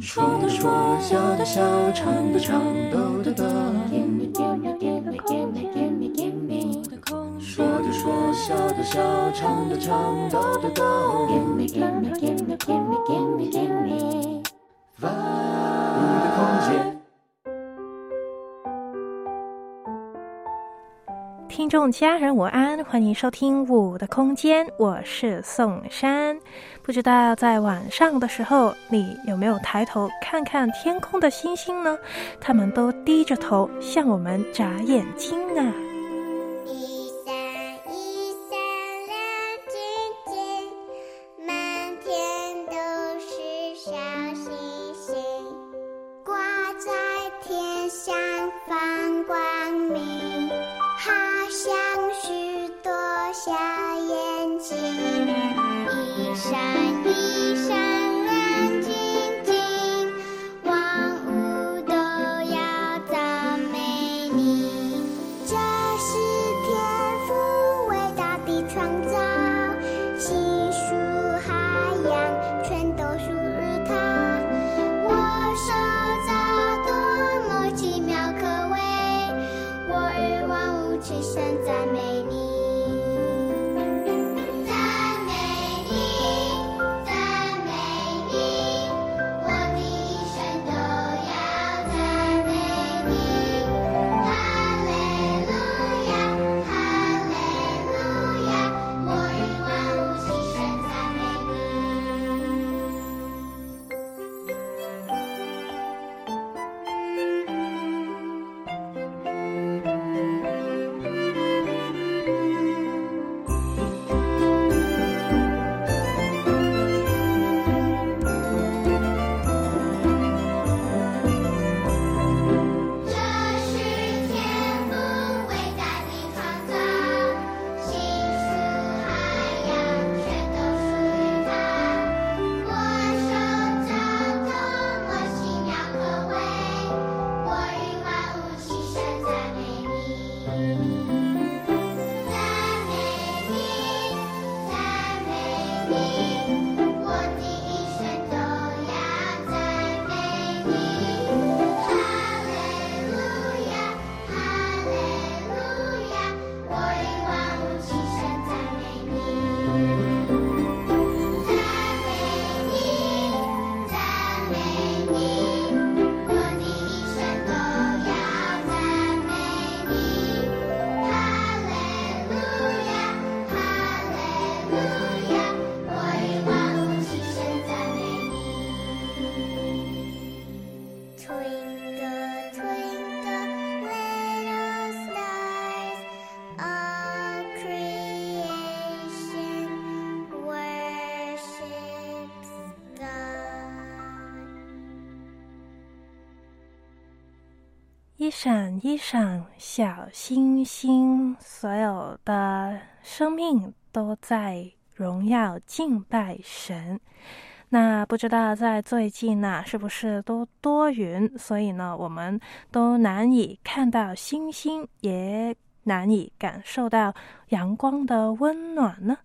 说的说，笑的笑，唱的唱，抖的抖。Gimme, gimme, gimme, gimme, gimme, gimme 说的说，笑的笑，唱的唱，抖的抖。Gimme, gimme, gimme, gimme, gimme, gimme Vibe 的空间。众家人午安，欢迎收听《五的空间》，我是宋珊。不知道在晚上的时候，你有没有抬头看看天空的星星呢？他们都低着头向我们眨眼睛呢！一闪小星星，所有的生命都在荣耀敬拜神。那不知道在最近呢、是不是都多云？所以呢，我们都难以看到星星，也难以感受到阳光的温暖呢。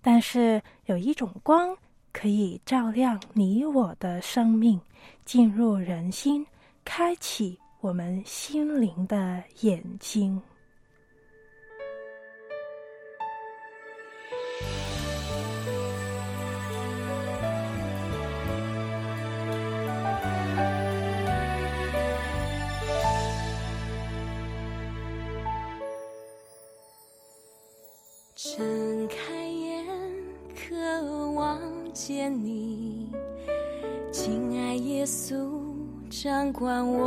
但是有一种光可以照亮你我的生命，进入人心，开启我们心灵的眼睛。睁开眼，渴望见你，亲爱耶稣，掌管我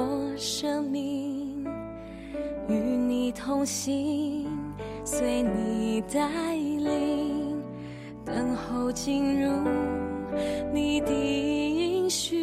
心，随你带领，等候进入你的音讯。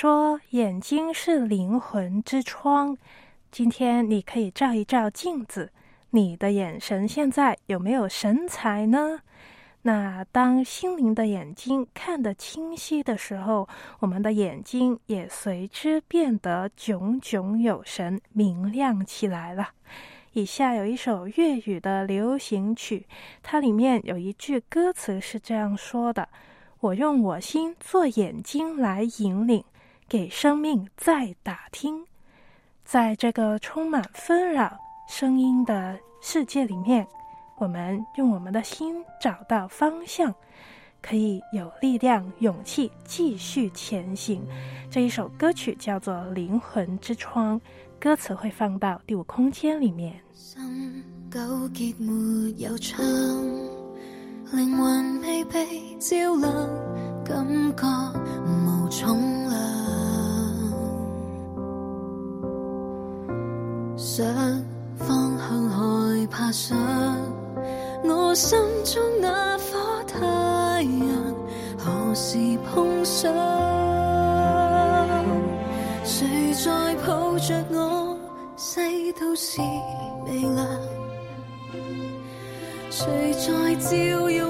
说，眼睛是灵魂之窗。今天你可以照一照镜子，你的眼神现在有没有神采呢？那当心灵的眼睛看得清晰的时候，我们的眼睛也随之变得炯炯有神，明亮起来了。以下有一首粤语的流行曲，它里面有一句歌词是这样说的：“我用我心做眼睛来引领，给生命再打听。”在这个充满纷扰声音的世界里面，我们用我们的心找到方向，可以有力量、勇气继续前行。这一首歌曲叫做《灵魂之窗》，歌詞會放到第五空間裡面。心糾結沒有窗，靈魂未被照亮，感覺無重量。想方向害怕想，我心中那顆太阳何时碰上？谁在抱着我，細到是微亮？谁在照耀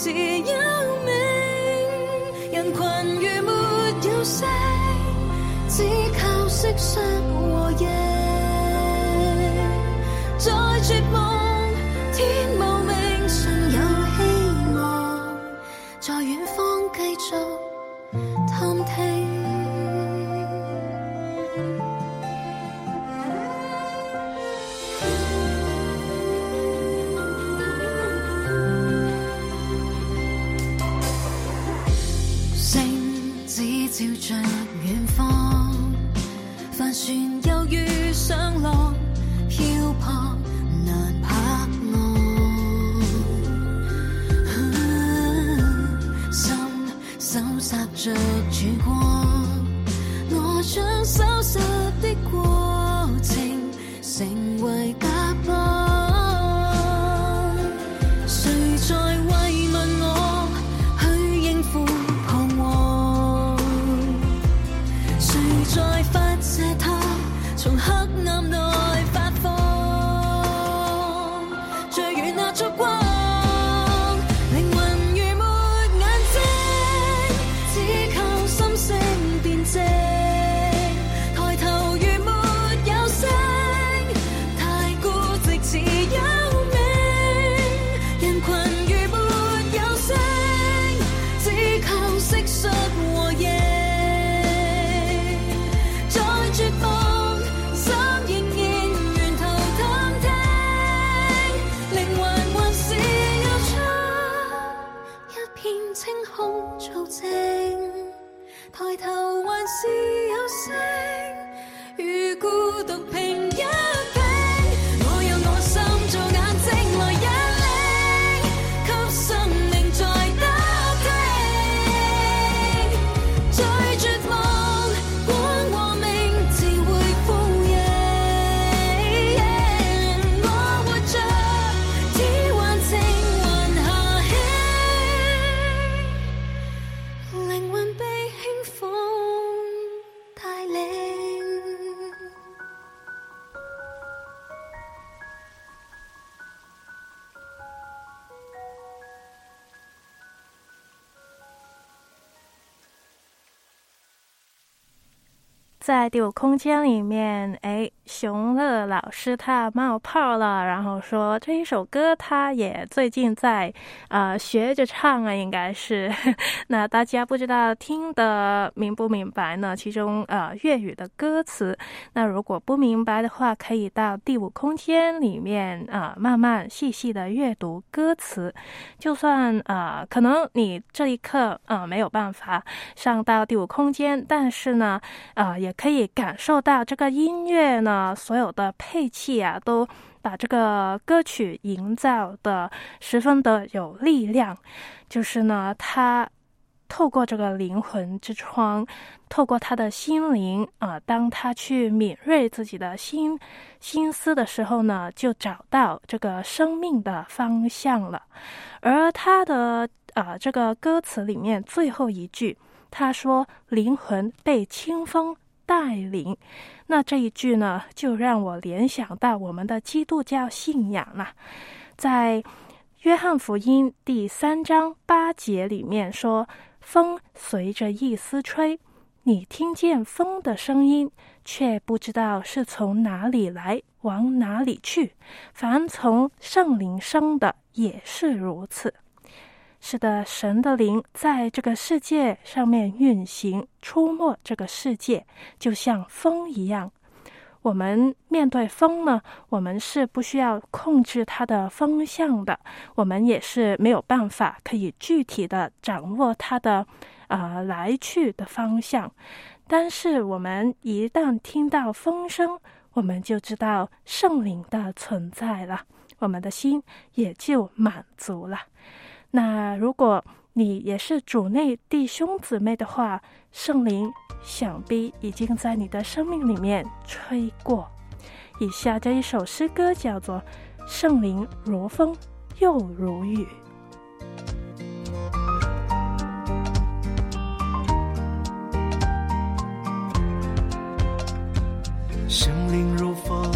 是幽冥，人群如没有声，只靠色相和夜，在绝望天无明，尚有希望，在远方继续。在第五空间里面，哎，熊乐老师他冒泡了，然后说这一首歌他也最近在呃学着唱啊，应该是。那大家不知道听得明不明白呢？其中呃粤语的歌词，那如果不明白的话，可以到第五空间里面啊、慢慢细细的阅读歌词。就算呃可能你这一刻呃没有办法上到第五空间，但是呢。啊、也可以感受到这个音乐呢，所有的配器啊，都把这个歌曲营造的十分的有力量。就是呢，他透过这个灵魂之窗，透过他的心灵啊、当他去敏锐自己的心心思的时候呢，就找到这个生命的方向了。而他的啊、这个歌词里面最后一句。他说：“灵魂被清风带领。”那这一句呢，就让我联想到我们的基督教信仰了。在约翰福音第三章八节里面说：“风随着意思吹，你听见风的声音，却不知道是从哪里来，往哪里去。凡从圣灵生的，也是如此。”是的，神的灵在这个世界上面运行，出没这个世界，就像风一样。我们面对风呢，我们是不需要控制它的风向的，我们也是没有办法可以具体的掌握它的呃来去的方向。但是我们一旦听到风声，我们就知道圣灵的存在了，我们的心也就满足了。那如果你也是主内弟兄姊妹的话，圣灵想必已经在你的生命里面吹过。以下这一首诗歌叫做《圣灵如风又如雨》。圣灵如风，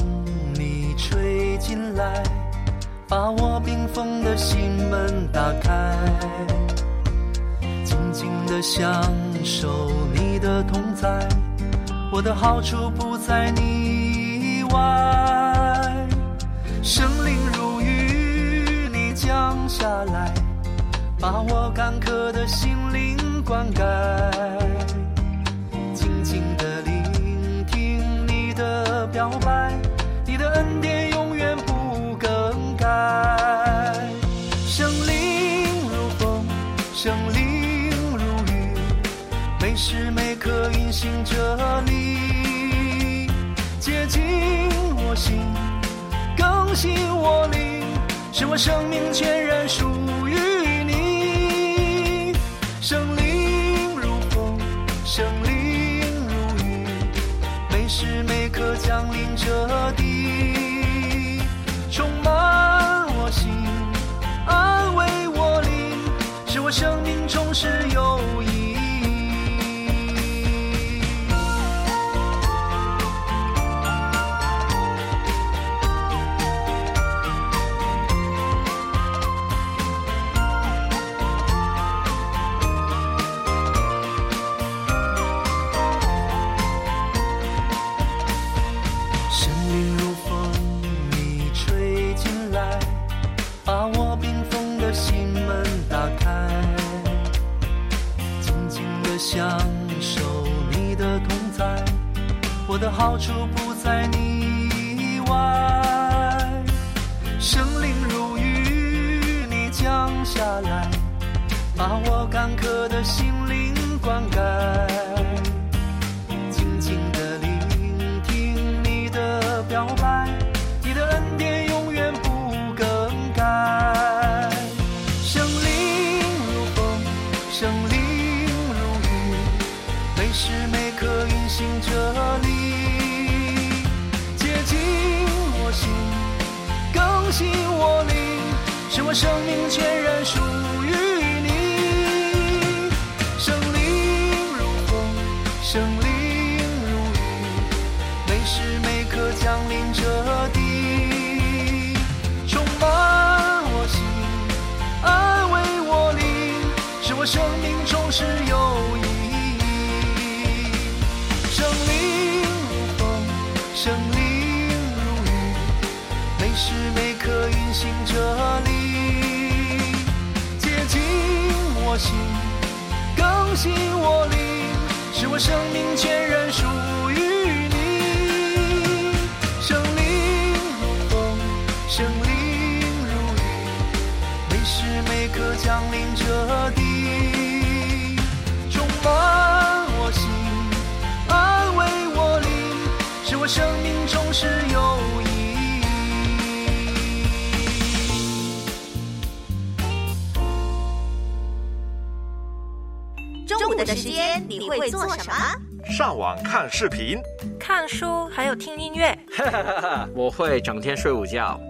你吹进来，把我冰封的心门打开，静静的享受你的同在，我的好处不在你以外。生灵如雨，你降下来，把我干渴的心灵灌溉，静静的聆听你的表白，你的恩典时每刻运行着你，接近我心，更新我灵，使我生命全然属于你。生灵如风，生灵如雨，每时每刻降临这地，充满我心，安慰我灵，使我生命充实有意好处不在你以外。生灵如雨，你降下来，把我干渴的心灵灌溉。我生命全然属于你。生灵如风，生灵如雨，每时每刻降临这地，充满我心，安慰我灵，是我生命的时间你会做什么？上网看视频，看书还有听音乐，我会整天睡午觉。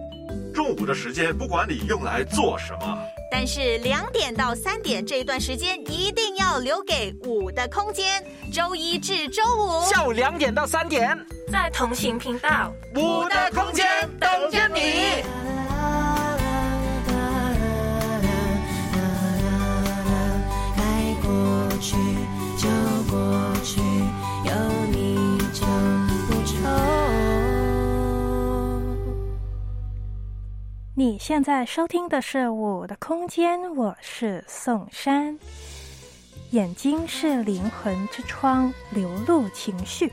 中午的时间不管你用来做什么，但是两点到三点这一段时间一定要留给五的空间。周一至周五，下午两点到三点，在同行频道。五的空间等着你。你现在收听的是《我的空间》，我是宋珊。眼睛是灵魂之窗，流露情绪。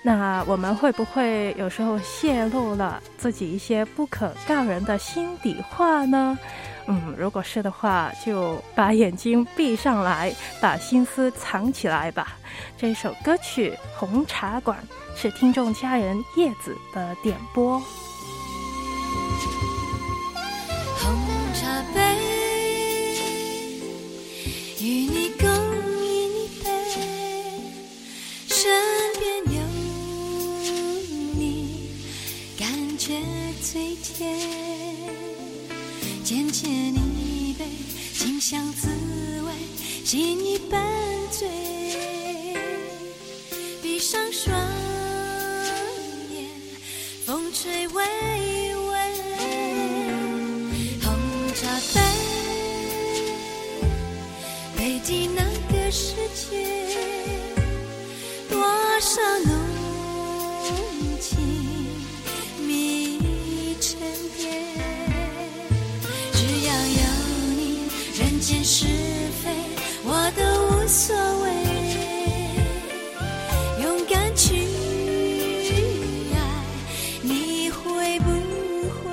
那我们会不会有时候泄露了自己一些不可告人的心底话呢？嗯，如果是的话，就把眼睛闭上来，把心思藏起来吧。这首歌曲《红茶馆》是听众家人叶子的点播。与你共饮一杯，身边有你，感觉最甜。浅浅一杯，清香滋味，心已半醉。闭上双眼，风吹微。世界，多少浓情蜜意成篇。只要有你，人间是非我都无所谓。勇敢去爱，你会不会？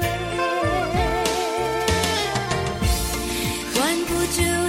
管不住。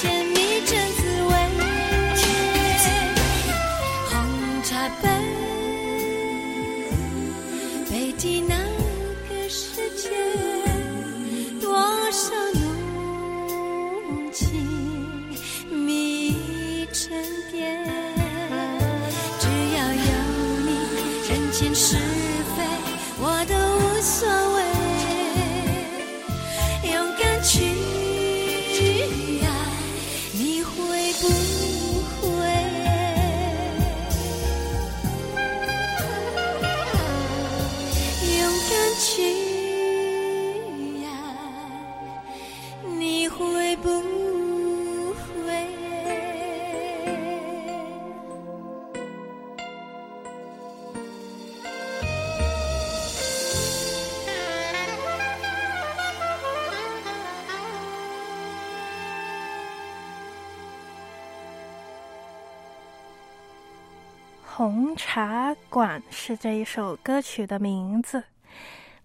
刻是这一首歌曲的名字。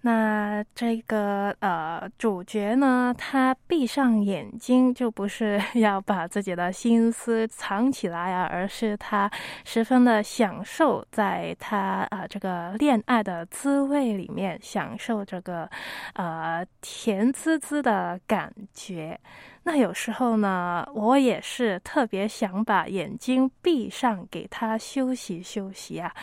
那这个呃主角呢，他闭上眼睛，就不是 要把自己的心思藏起来啊，而是他十分的享受在他啊、这个恋爱的滋味里面，享受这个呃甜滋滋的感觉。那有时候呢，我也是特别想把眼睛闭上，给他休息休息啊。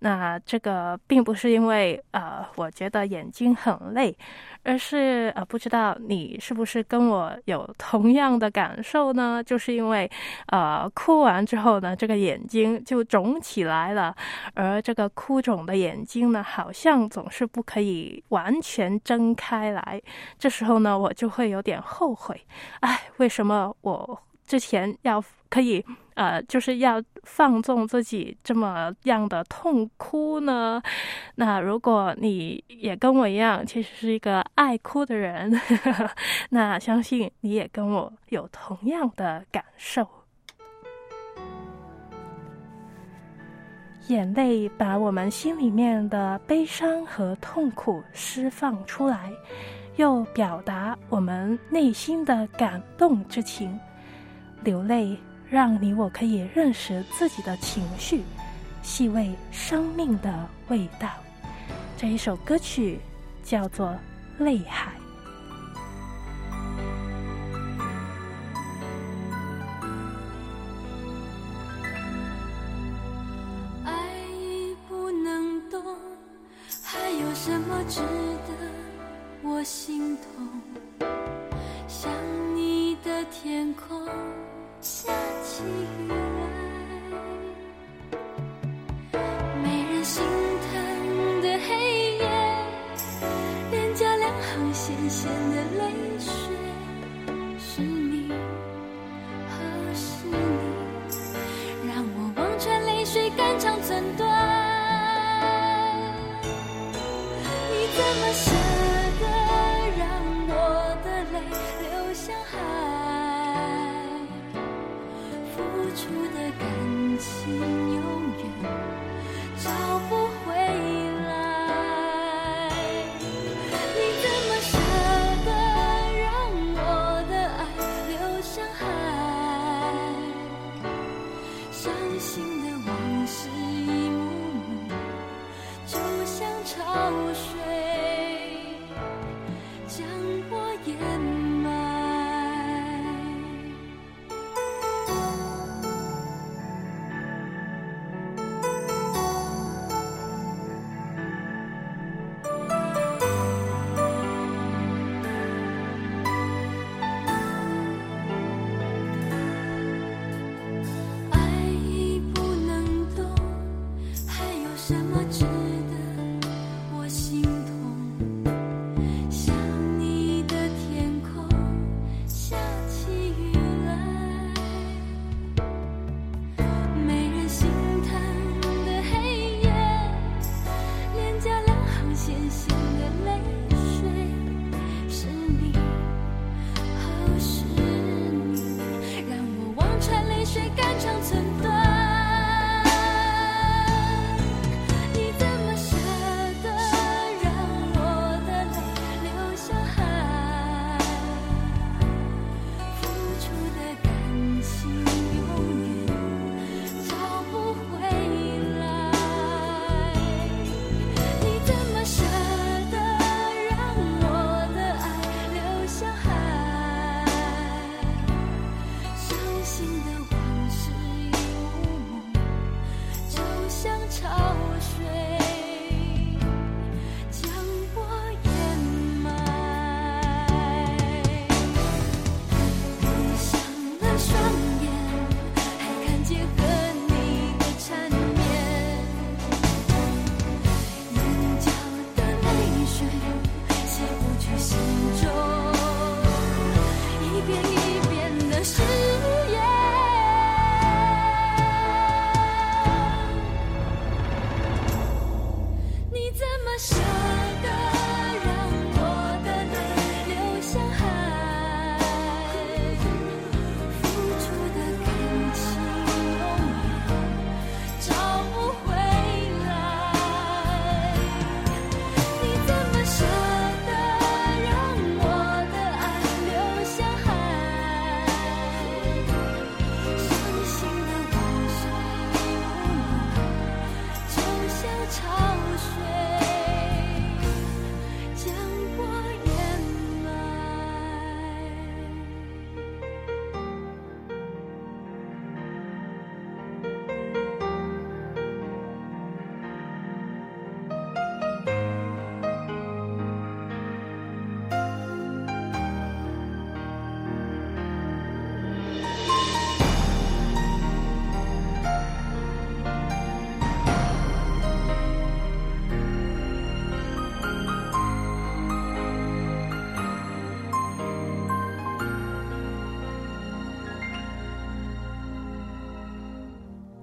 那这个并不是因为呃，我觉得眼睛很累，而是呃，不知道你是不是跟我有同样的感受呢？就是因为呃，哭完之后呢，这个眼睛就肿起来了，而这个哭肿的眼睛呢，好像总是不可以完全睁开来。这时候呢，我就会有点后悔，哎，为什么我之前要可以呃，就是要放纵自己这么样的痛哭呢？那如果你也跟我一样，其实是一个爱哭的人，那相信你也跟我有同样的感受。眼泪把我们心里面的悲伤和痛苦释放出来，又表达我们内心的感动之情。流泪让你我可以认识自己的情绪，细味生命的味道。这一首歌曲叫做《泪海》。爱已不能动，还有什么值得我心痛？想你的天空下起雨来，没人心疼的黑夜，脸颊两行咸咸的泪水，是你，和是你。让我望穿泪水，肝肠寸断。你怎么舍感情。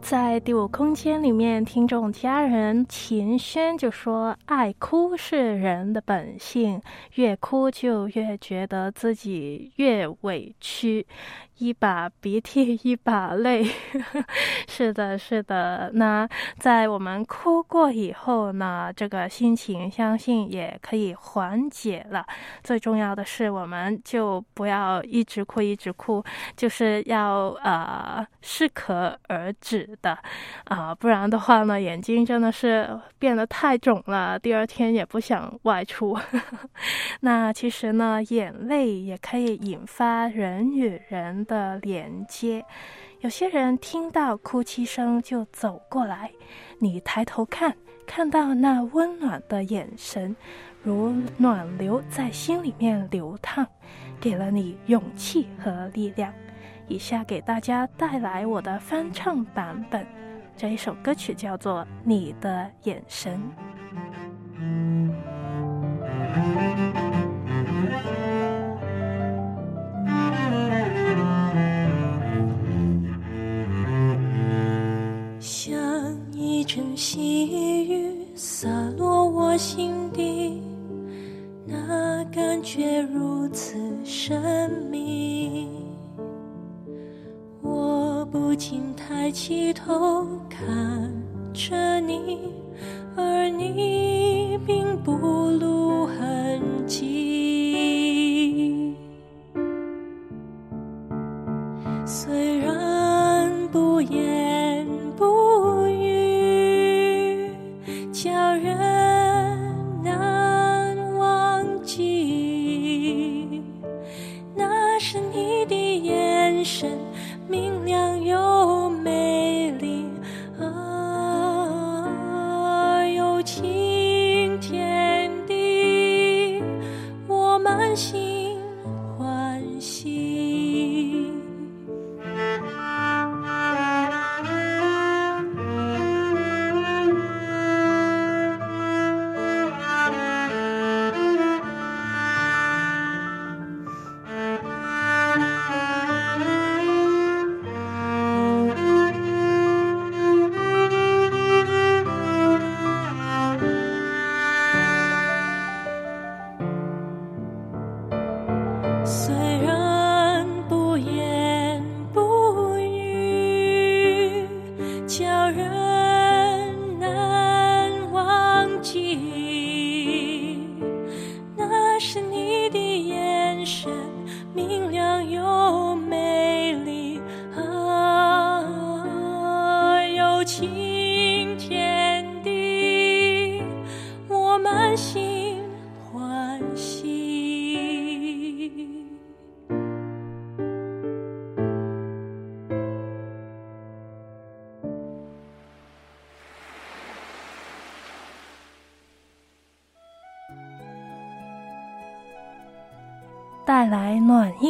在第五空间里面，听众家人秦轩就说：“爱哭是人的本性，越哭就越觉得自己越委屈。”一把鼻涕一把泪，是的，是的。那在我们哭过以后呢，这个心情相信也可以缓解了。最重要的是，我们就不要一直哭一直哭，就是要呃适可而止的啊，不然的话呢，眼睛真的是变得太肿了，第二天也不想外出。那其实呢，眼泪也可以引发人与人。的连接，有些人听到哭泣声就走过来，你抬头看，看到那温暖的眼神，如暖流在心里面流淌，给了你勇气和力量。以下给大家带来我的翻唱版本，这一首歌曲叫做《你的眼神》。像一阵细雨洒落我心底，那感觉如此神秘。我不禁抬起头看着你，而你并不露痕迹。虽然不言。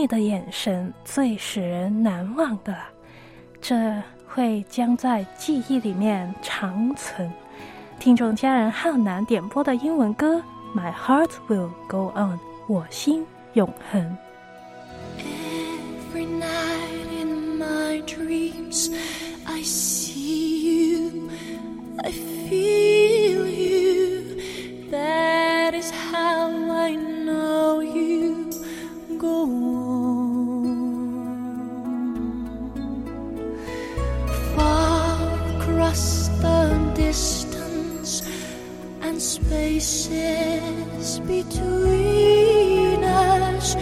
的眼神，最使人难忘的，这会将在记忆里面长存。听众家人浩南点播的英文歌《My Heart Will Go On》，我心永恒。Spaces between us.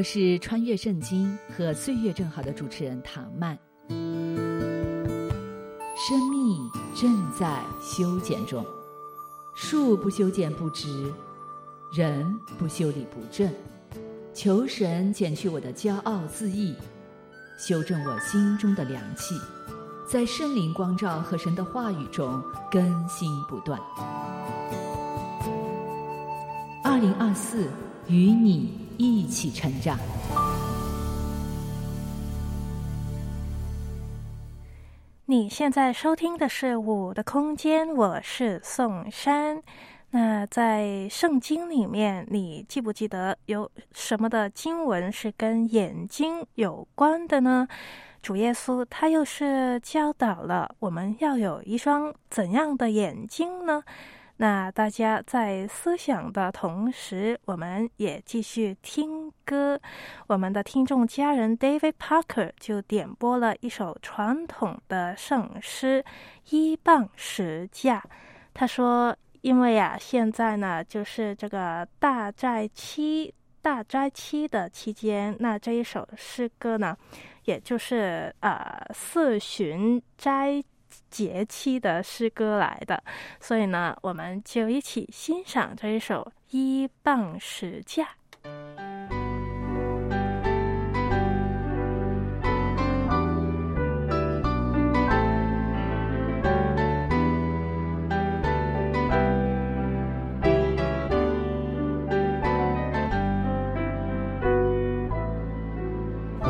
我是穿越圣经和岁月正好的主持人唐曼。生命正在修剪中，树不修剪不直，人不修理不正。求神减去我的骄傲自义，修正我心中的凉气，在圣灵光照和神的话语中更新不断。二零二四，与你一起成长。你现在收听的是《我的空间》，我是宋珊。那在圣经里面，你记不记得有什么的经文是跟眼睛有关的呢？主耶稣他又是教导了我们要有一双怎样的眼睛呢？那大家在思想的同时，我们也继续听歌。我们的听众家人 David Parker 就点播了一首传统的圣诗《一棒十架》。他说：“因为啊，现在呢，就是这个大斋期、大斋期的期间，那这一首诗歌呢，也就是呃四旬斋。”节气的诗歌来的，所以呢，我们就一起欣赏这一首《一棒十架》。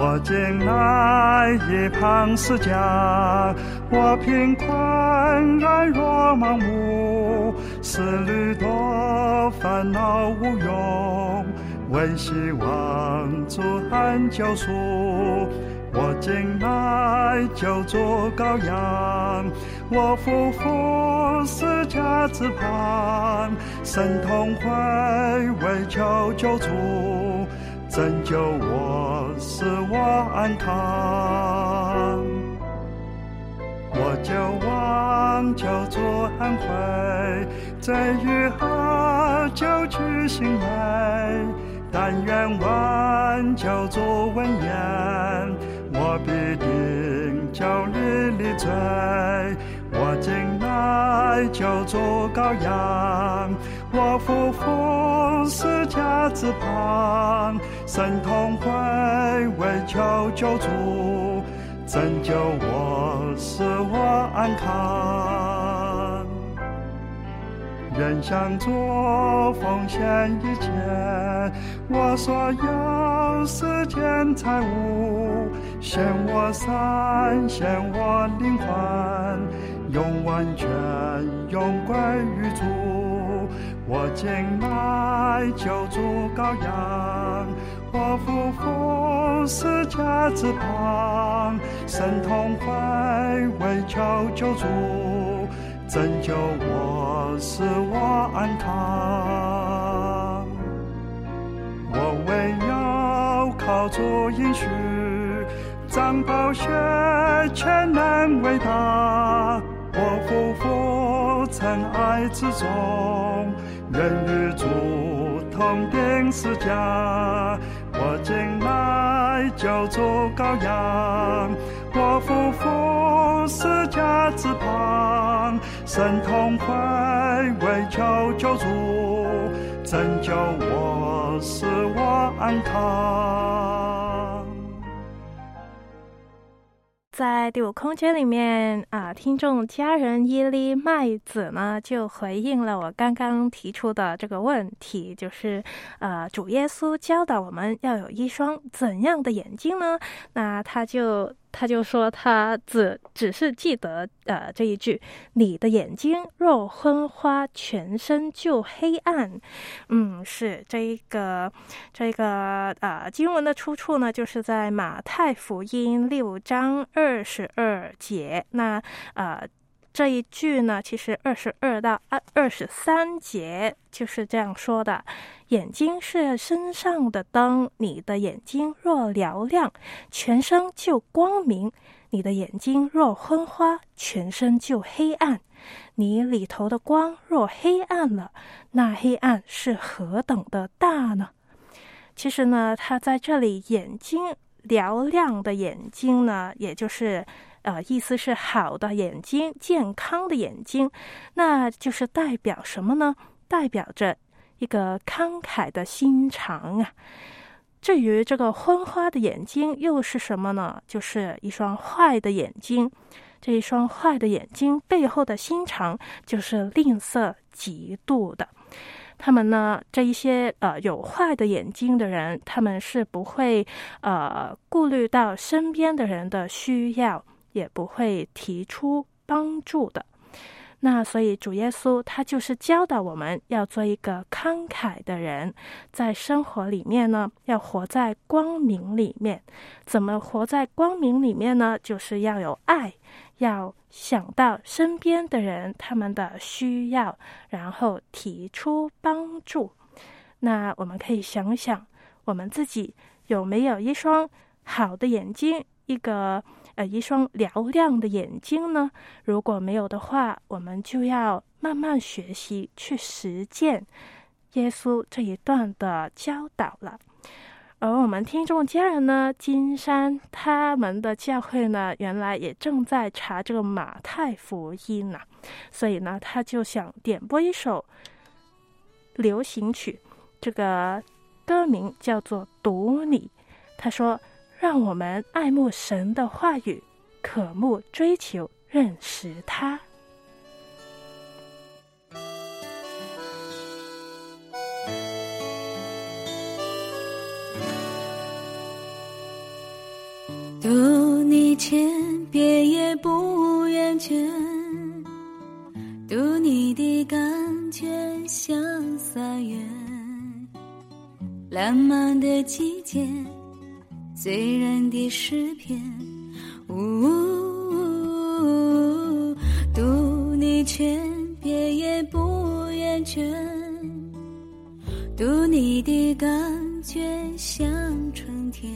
我见那一旁十架，我贫困软弱盲目，思虑多烦恼无用，唯希望主恩救赎。我进来就做羔羊，我夫妇十架之旁，神通会为求救主，拯救我，使我安康。我就望救主安慰，罪与恶就去心美。但愿挽救主闻言，我必定叫你离罪。我今来救主羔羊，我夫妇十架之旁，神同会为求救主，拯救我，使我安康。愿向主奉献一切，我所有世间财物，献我身，献我灵魂，用完全用归于主。我敬爱救主羔羊，我夫妇十架之旁，神同会为求救主。拯救我，使我安康。我唯有靠主应许，张宝血全能伟大。我夫妇尘埃之中，愿与主同定十架。我今来救主羔羊，我夫妇十架之旁，神同会为求救主，拯救我，使我安康。在第五空间里面啊，听众家人伊利麦子呢就回应了我刚刚提出的这个问题，就是呃，主耶稣教导我们要有一双怎样的眼睛呢？那他就。他就说，他只只是记得呃这一句：“你的眼睛若昏花，全身就黑暗。”嗯，是这一个这个呃经文的出处呢，就是在马太福音六章二十二节。那呃。这一句呢，其实二十二到二二十三节就是这样说的：眼睛是身上的灯，你的眼睛若嘹亮，全身就光明；你的眼睛若昏花，全身就黑暗。你里头的光若黑暗了，那黑暗是何等的大呢？其实呢，他在这里眼睛嘹亮的眼睛呢，也就是。呃，意思是好的眼睛，健康的眼睛，那就是代表什么呢？代表着一个慷慨的心肠啊。至于这个昏花的眼睛又是什么呢？就是一双坏的眼睛。这一双坏的眼睛背后的心肠，就是吝啬、嫉妒的。他们呢，这一些呃有坏的眼睛的人，他们是不会呃顾虑到身边的人的需要。也不会提出帮助的。那所以主耶稣他就是教导我们要做一个慷慨的人，在生活里面呢，要活在光明里面。怎么活在光明里面呢？就是要有爱，要想到身边的人他们的需要，然后提出帮助。那我们可以想想，我们自己有没有一双好的眼睛？一个。呃，一双嘹亮的眼睛呢？如果没有的话，我们就要慢慢学习去实践耶稣这一段的教导了。而我们听众家人呢，金山他们的教会呢，原来也正在查这个马太福音呐，所以呢，他就想点播一首流行曲，这个歌名叫做《读你》。他说。让我们爱慕神的话语，渴慕追求认识他。读你千遍也不厌倦，读你的感觉像三月，浪漫的季节。醉人的诗篇，呜，读你千遍也不厌倦。读你的感觉像春天，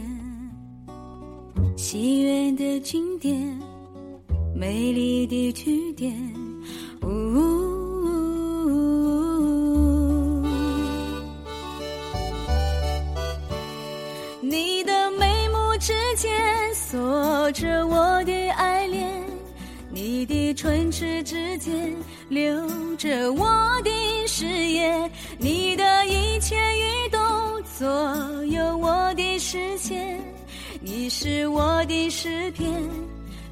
喜悦的经典，美丽的句点。呜。你着我的爱恋，你的唇齿之间留着我的誓言，你的一切语动左右我的视线，你是我的诗篇，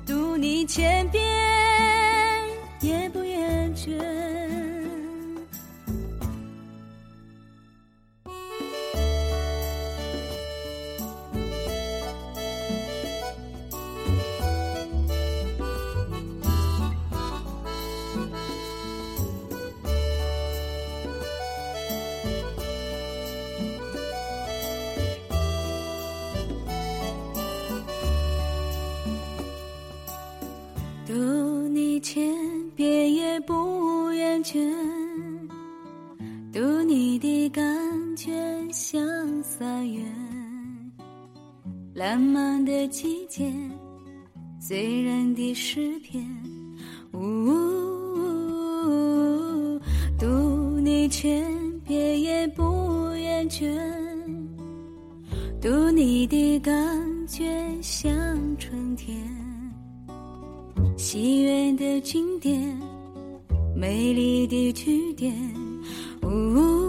读你千遍也不厌倦。漫的季节，醉人的诗篇。呜，读你千遍也不厌倦，读你的感觉像春天。喜悦的经典，美丽的句点。呜，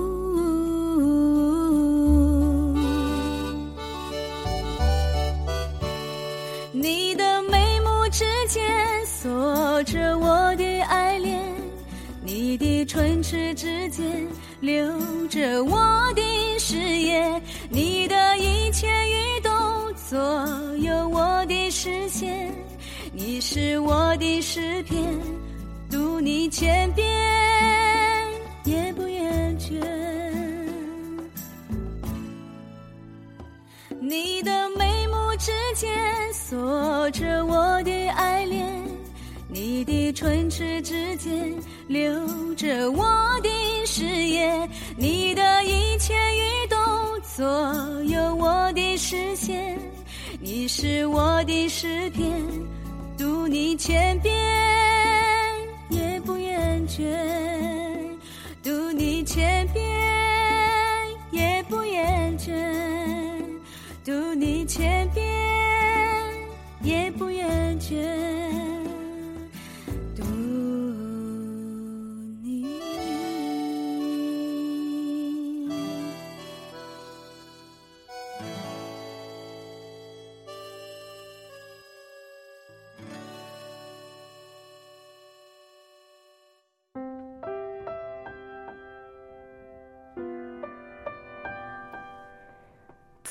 你的眉目之间锁着我的爱恋，你的唇齿之间留着我的誓言，你的一切语动左右我的视线。你是我的诗篇，读你千遍也不厌倦。你的眉间锁着我的爱恋，你的唇齿之间留着我的誓言，你的一切语动左右我的视线。你是我的诗篇。读你千遍也不厌倦，厌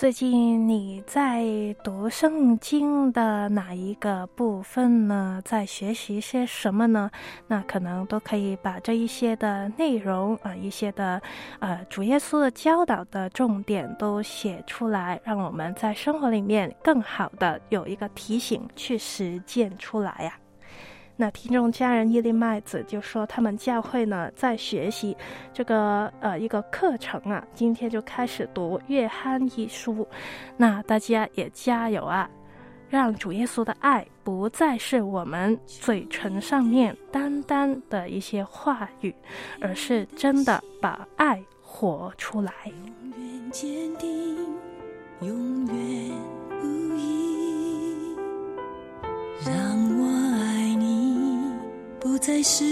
最近你在读圣经的哪一个部分呢？在学习些什么呢？那可能都可以把这一些的内容啊、一些的呃主耶稣的教导的重点都写出来，让我们在生活里面更好的有一个提醒去实践出来呀、那听众家人伊丽麦子就说，他们教会呢在学习这个呃一个课程啊，今天就开始读约翰一书，那大家也加油啊，让主耶稣的爱不再是我们嘴唇上面单单的一些话语，而是真的把爱活出来。永远坚定，永远不再是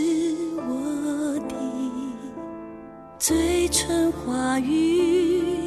我的嘴唇话语。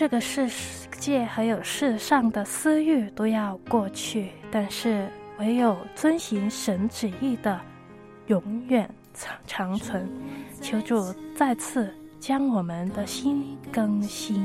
这个世界还有世上的私欲都要过去但是唯有遵循神旨意的永远长长存。求主再次将我们的心更新。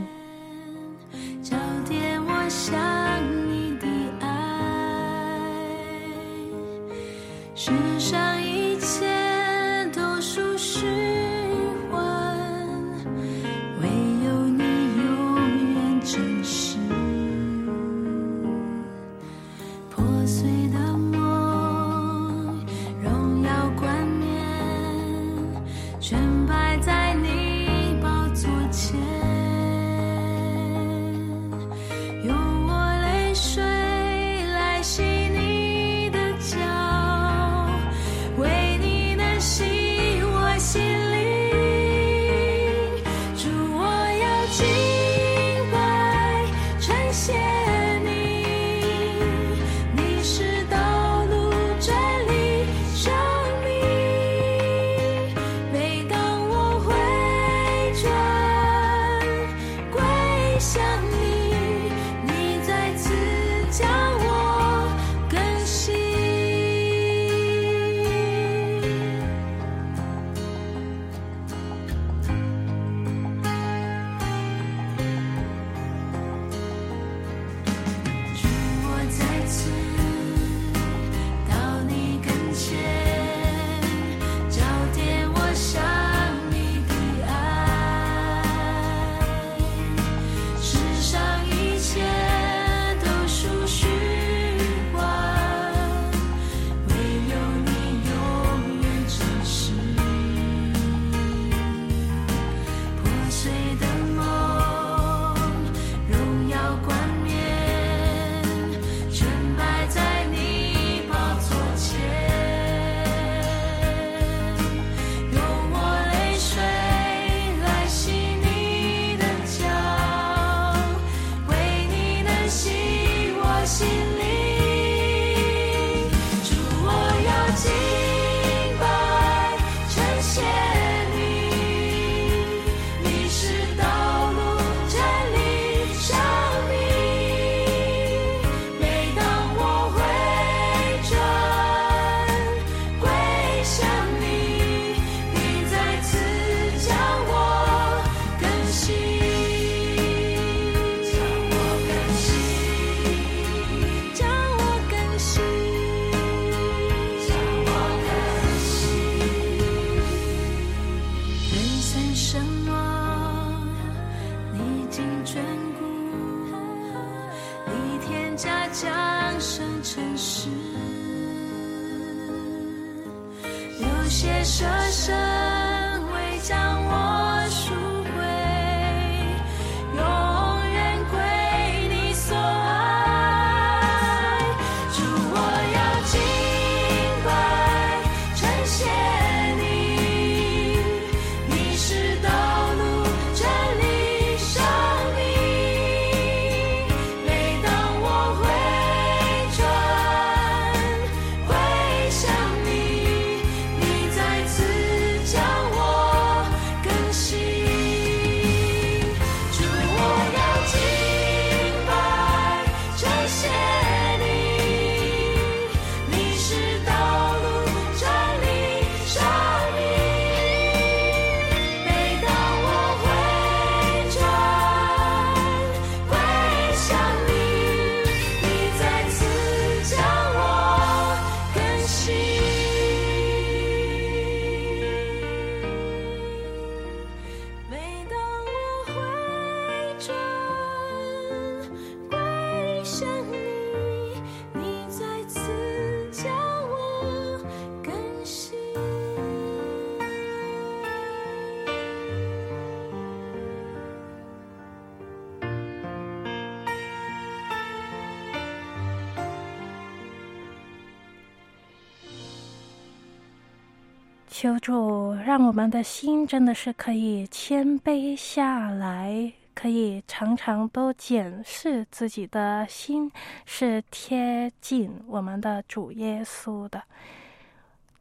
求主让我们的心真的是可以谦卑下来，可以常常都检视自己的心是贴近我们的主耶稣的。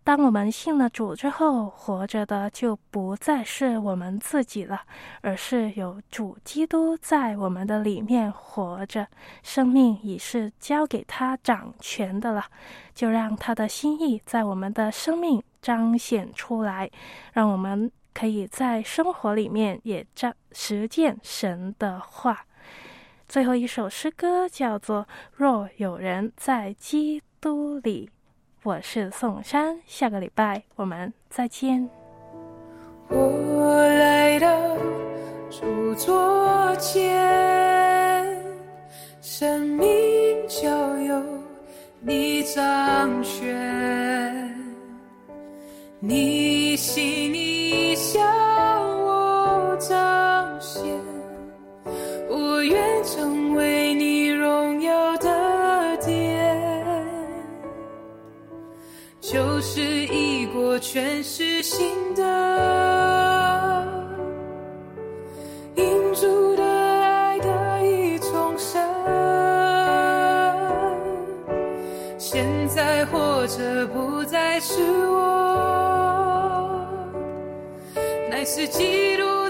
当我们信了主之后，活着的就不再是我们自己了，而是有主基督在我们的里面活着，生命已是交给他掌权的了。就让他的心意在我们的生命彰显出来，让我们可以在生活里面也彰实践神的话。最后一首诗歌叫做《若有人在基督里》。我是宋珊，下个礼拜我们再见。我来到主座前，生命交由你掌权，你心意向我彰显，我愿成为旧事已过，全是新的。因主的爱得以重生，现在活着不再是我，乃是基督。